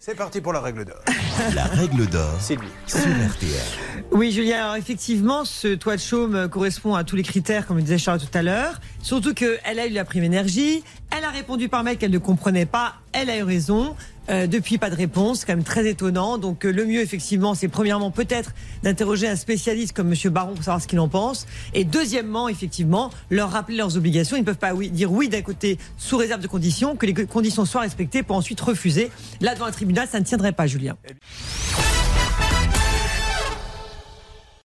C'est parti pour la règle d'or. La règle d'or C'est lui. sur RTL. Oui, Julien, alors effectivement, ce toit de chaume correspond à tous les critères, comme le disait Charles tout à l'heure. Surtout qu'elle a eu la prime énergie, a répondu par mail qu'elle ne comprenait pas, elle a eu raison. Euh, depuis, pas de réponse, quand même très étonnant. Donc euh, le mieux, effectivement, c'est premièrement peut-être d'interroger un spécialiste comme Monsieur Baron pour savoir ce qu'il en pense. Et deuxièmement, effectivement, leur rappeler leurs obligations. Ils ne peuvent pas dire oui d'un côté sous réserve de conditions, que les conditions soient respectées pour ensuite refuser. Là, devant un tribunal, ça ne tiendrait pas, Julien.